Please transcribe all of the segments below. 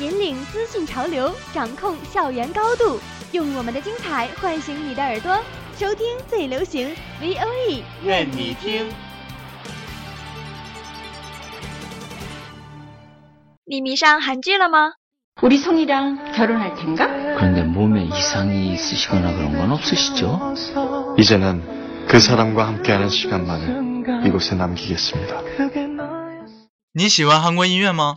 引领资讯潮流，掌控校园高度，用我们的精彩唤醒你的耳朵，收听最流行 V O E，愿你听。你迷上韩剧了吗？ 우리 성이랑 결혼할 텐가? 그런데 몸에 이상이 있으시거나 그런 건 없으시죠? 이제는 그 사람과 함께하는 시간만을 이곳에 남기겠습니다. 你喜欢韩国音乐吗？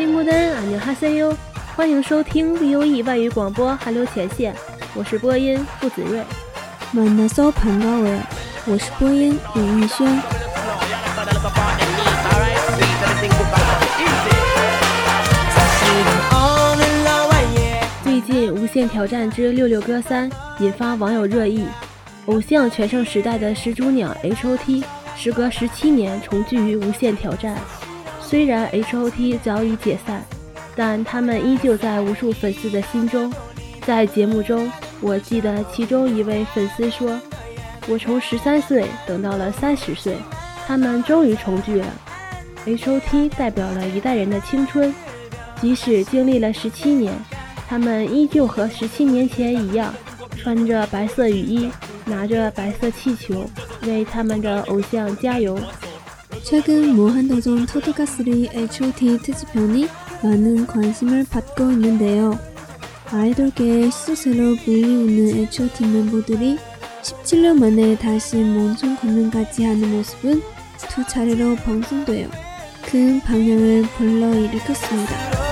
亲姑丹阿牛哈塞哟，欢迎收听 V O E 外语广播韩流前线，我是播音傅子睿。满纳索潘高尔，我是播音李玉轩。最近《无限挑战之六六哥三》引发网友热议，偶像全盛时代的始祖鸟 H O T，时隔十七年重聚于《无限挑战》。虽然 H.O.T. 早已解散，但他们依旧在无数粉丝的心中。在节目中，我记得其中一位粉丝说：“我从十三岁等到了三十岁，他们终于重聚了。H.O.T. 代表了一代人的青春，即使经历了十七年。”他们依旧和十七年前一样，穿着白色雨衣，拿着白色气球，为他们的偶像加油。 최근 무한도전 토드가3 H.O.T. 특집편이 많은 관심을 받고 있는데요. 아이돌계의 시조새로 불리우는 H.O.T. 멤버들이 17년 만에 다시 몬촌 공연까지 하는 모습은 두 차례로 방송되어 큰 방향을 불러일으켰습니다.